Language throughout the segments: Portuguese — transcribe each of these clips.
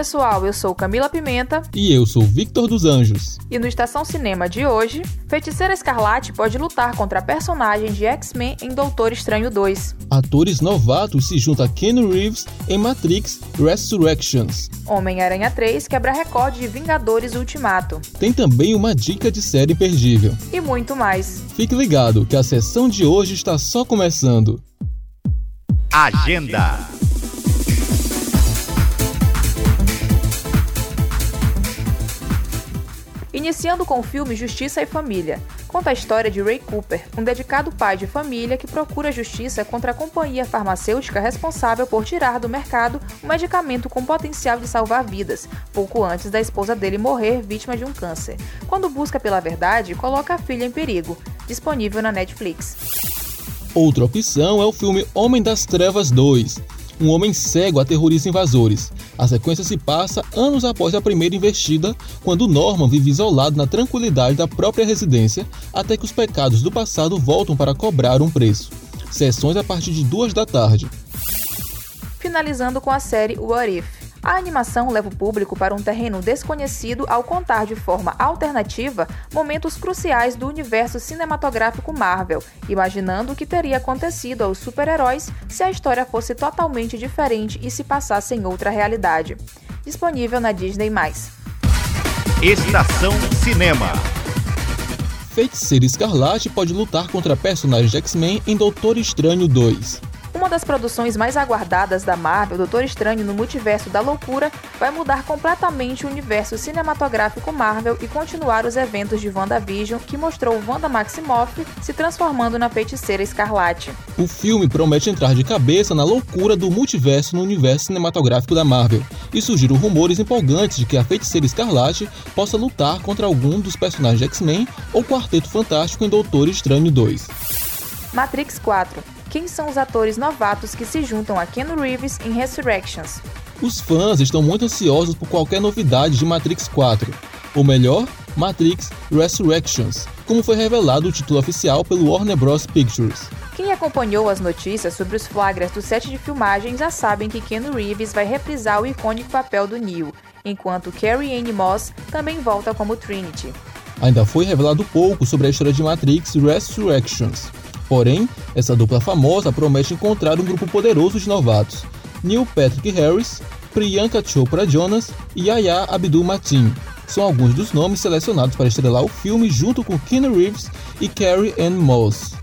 Pessoal, eu sou Camila Pimenta. E eu sou Victor dos Anjos. E no Estação Cinema de hoje, Feiticeira Escarlate pode lutar contra a personagem de X-Men em Doutor Estranho 2. Atores novatos se juntam a Ken Reeves em Matrix Resurrections. Homem-Aranha 3 quebra recorde de Vingadores Ultimato. Tem também uma dica de série imperdível. E muito mais. Fique ligado que a sessão de hoje está só começando. Agenda. Iniciando com o filme Justiça e Família. Conta a história de Ray Cooper, um dedicado pai de família que procura justiça contra a companhia farmacêutica responsável por tirar do mercado um medicamento com potencial de salvar vidas, pouco antes da esposa dele morrer vítima de um câncer. Quando busca pela verdade, coloca a filha em perigo. Disponível na Netflix. Outra opção é o filme Homem das Trevas 2. Um homem cego aterroriza invasores. A sequência se passa anos após a primeira investida, quando Norman vive isolado na tranquilidade da própria residência, até que os pecados do passado voltam para cobrar um preço. Sessões a partir de duas da tarde. Finalizando com a série What If. A animação leva o público para um terreno desconhecido ao contar de forma alternativa momentos cruciais do universo cinematográfico Marvel, imaginando o que teria acontecido aos super-heróis se a história fosse totalmente diferente e se passasse em outra realidade. Disponível na Disney+. Estação Cinema. Feiticeira Escarlate pode lutar contra personagens de X-Men em Doutor Estranho 2. Uma das produções mais aguardadas da Marvel, Doutor Estranho no Multiverso da Loucura, vai mudar completamente o universo cinematográfico Marvel e continuar os eventos de WandaVision, que mostrou Wanda Maximoff se transformando na feiticeira escarlate. O filme promete entrar de cabeça na loucura do multiverso no universo cinematográfico da Marvel, e surgiram rumores empolgantes de que a feiticeira escarlate possa lutar contra algum dos personagens de X-Men ou Quarteto Fantástico em Doutor Estranho 2. Matrix 4 quem são os atores novatos que se juntam a Ken Reeves em Resurrections. Os fãs estão muito ansiosos por qualquer novidade de Matrix 4, ou melhor, Matrix Resurrections, como foi revelado o título oficial pelo Warner Bros. Pictures. Quem acompanhou as notícias sobre os flagras do set de filmagem já sabem que Ken Reeves vai reprisar o icônico papel do Neo, enquanto Carrie Anne Moss também volta como Trinity. Ainda foi revelado pouco sobre a história de Matrix Resurrections, Porém, essa dupla famosa promete encontrar um grupo poderoso de novatos: Neil Patrick Harris, Priyanka Chopra Jonas e Yaya Abdul-Mateen. São alguns dos nomes selecionados para estrelar o filme junto com Keanu Reeves e Carrie Ann Moss.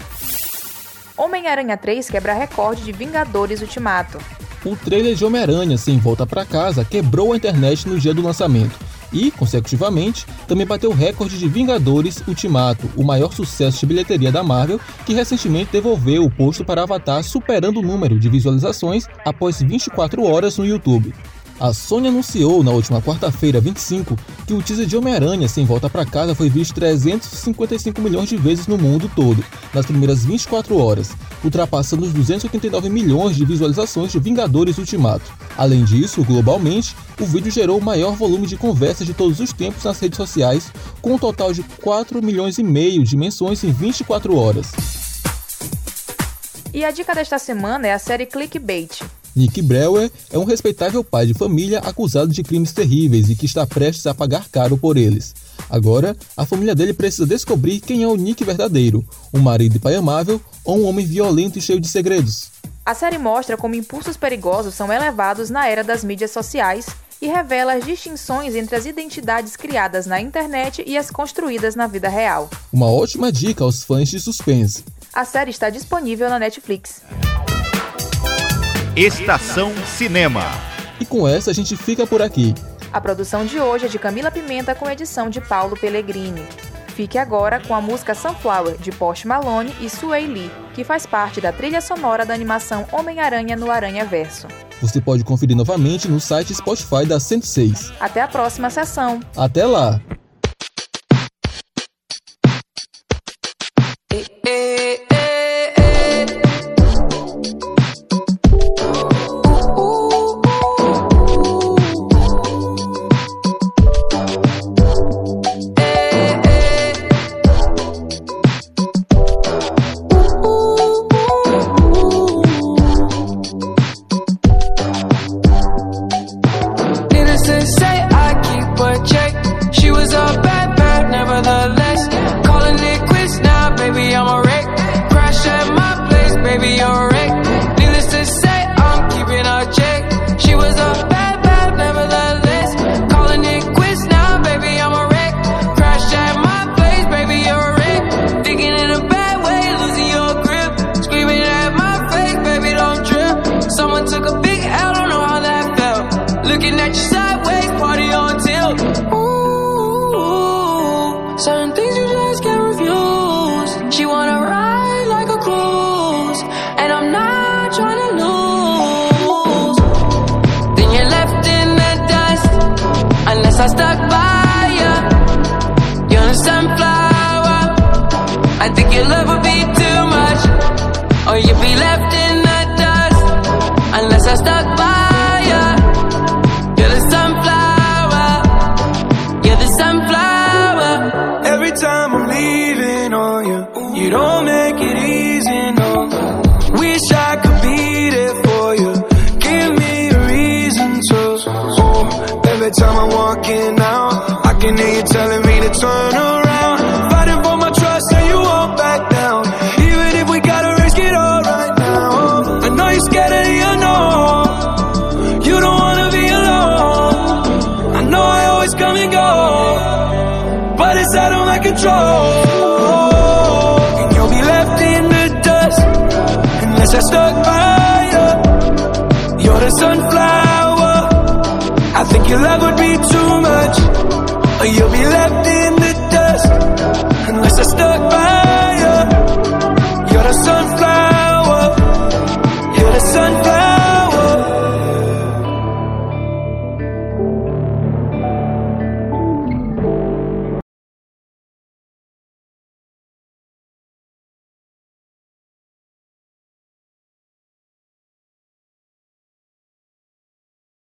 Homem-Aranha 3 quebra recorde de Vingadores Ultimato. O trailer de Homem-Aranha sem volta para casa quebrou a internet no dia do lançamento e, consecutivamente, também bateu o recorde de Vingadores Ultimato, o maior sucesso de bilheteria da Marvel, que recentemente devolveu o posto para Avatar, superando o número de visualizações após 24 horas no YouTube. A Sony anunciou na última quarta-feira, 25, que o teaser de Homem-Aranha Sem Volta para Casa foi visto 355 milhões de vezes no mundo todo, nas primeiras 24 horas, ultrapassando os 289 milhões de visualizações de Vingadores Ultimato. Além disso, globalmente, o vídeo gerou o maior volume de conversas de todos os tempos nas redes sociais, com um total de 4 milhões e meio de menções em 24 horas. E a dica desta semana é a série Clickbait, Nick Brewer é um respeitável pai de família acusado de crimes terríveis e que está prestes a pagar caro por eles. Agora, a família dele precisa descobrir quem é o Nick verdadeiro, um marido e pai amável ou um homem violento e cheio de segredos. A série mostra como impulsos perigosos são elevados na era das mídias sociais e revela as distinções entre as identidades criadas na internet e as construídas na vida real. Uma ótima dica aos fãs de suspense. A série está disponível na Netflix. Estação Cinema. E com essa a gente fica por aqui. A produção de hoje é de Camila Pimenta com edição de Paulo Pellegrini. Fique agora com a música Sunflower de Post Malone e Sway Lee, que faz parte da trilha sonora da animação Homem-Aranha no Aranha Verso. Você pode conferir novamente no site Spotify da 106. Até a próxima sessão. Até lá. certain things every time I'm walking out, I can hear you telling me to turn around. Fighting for my trust, and you won't back down. Even if we gotta risk it all right now. I know you're scared of the unknown. You don't wanna be alone. I know I always come and go but it's out of my control. And you'll be left in the dust unless I stuck too much, or you'll be left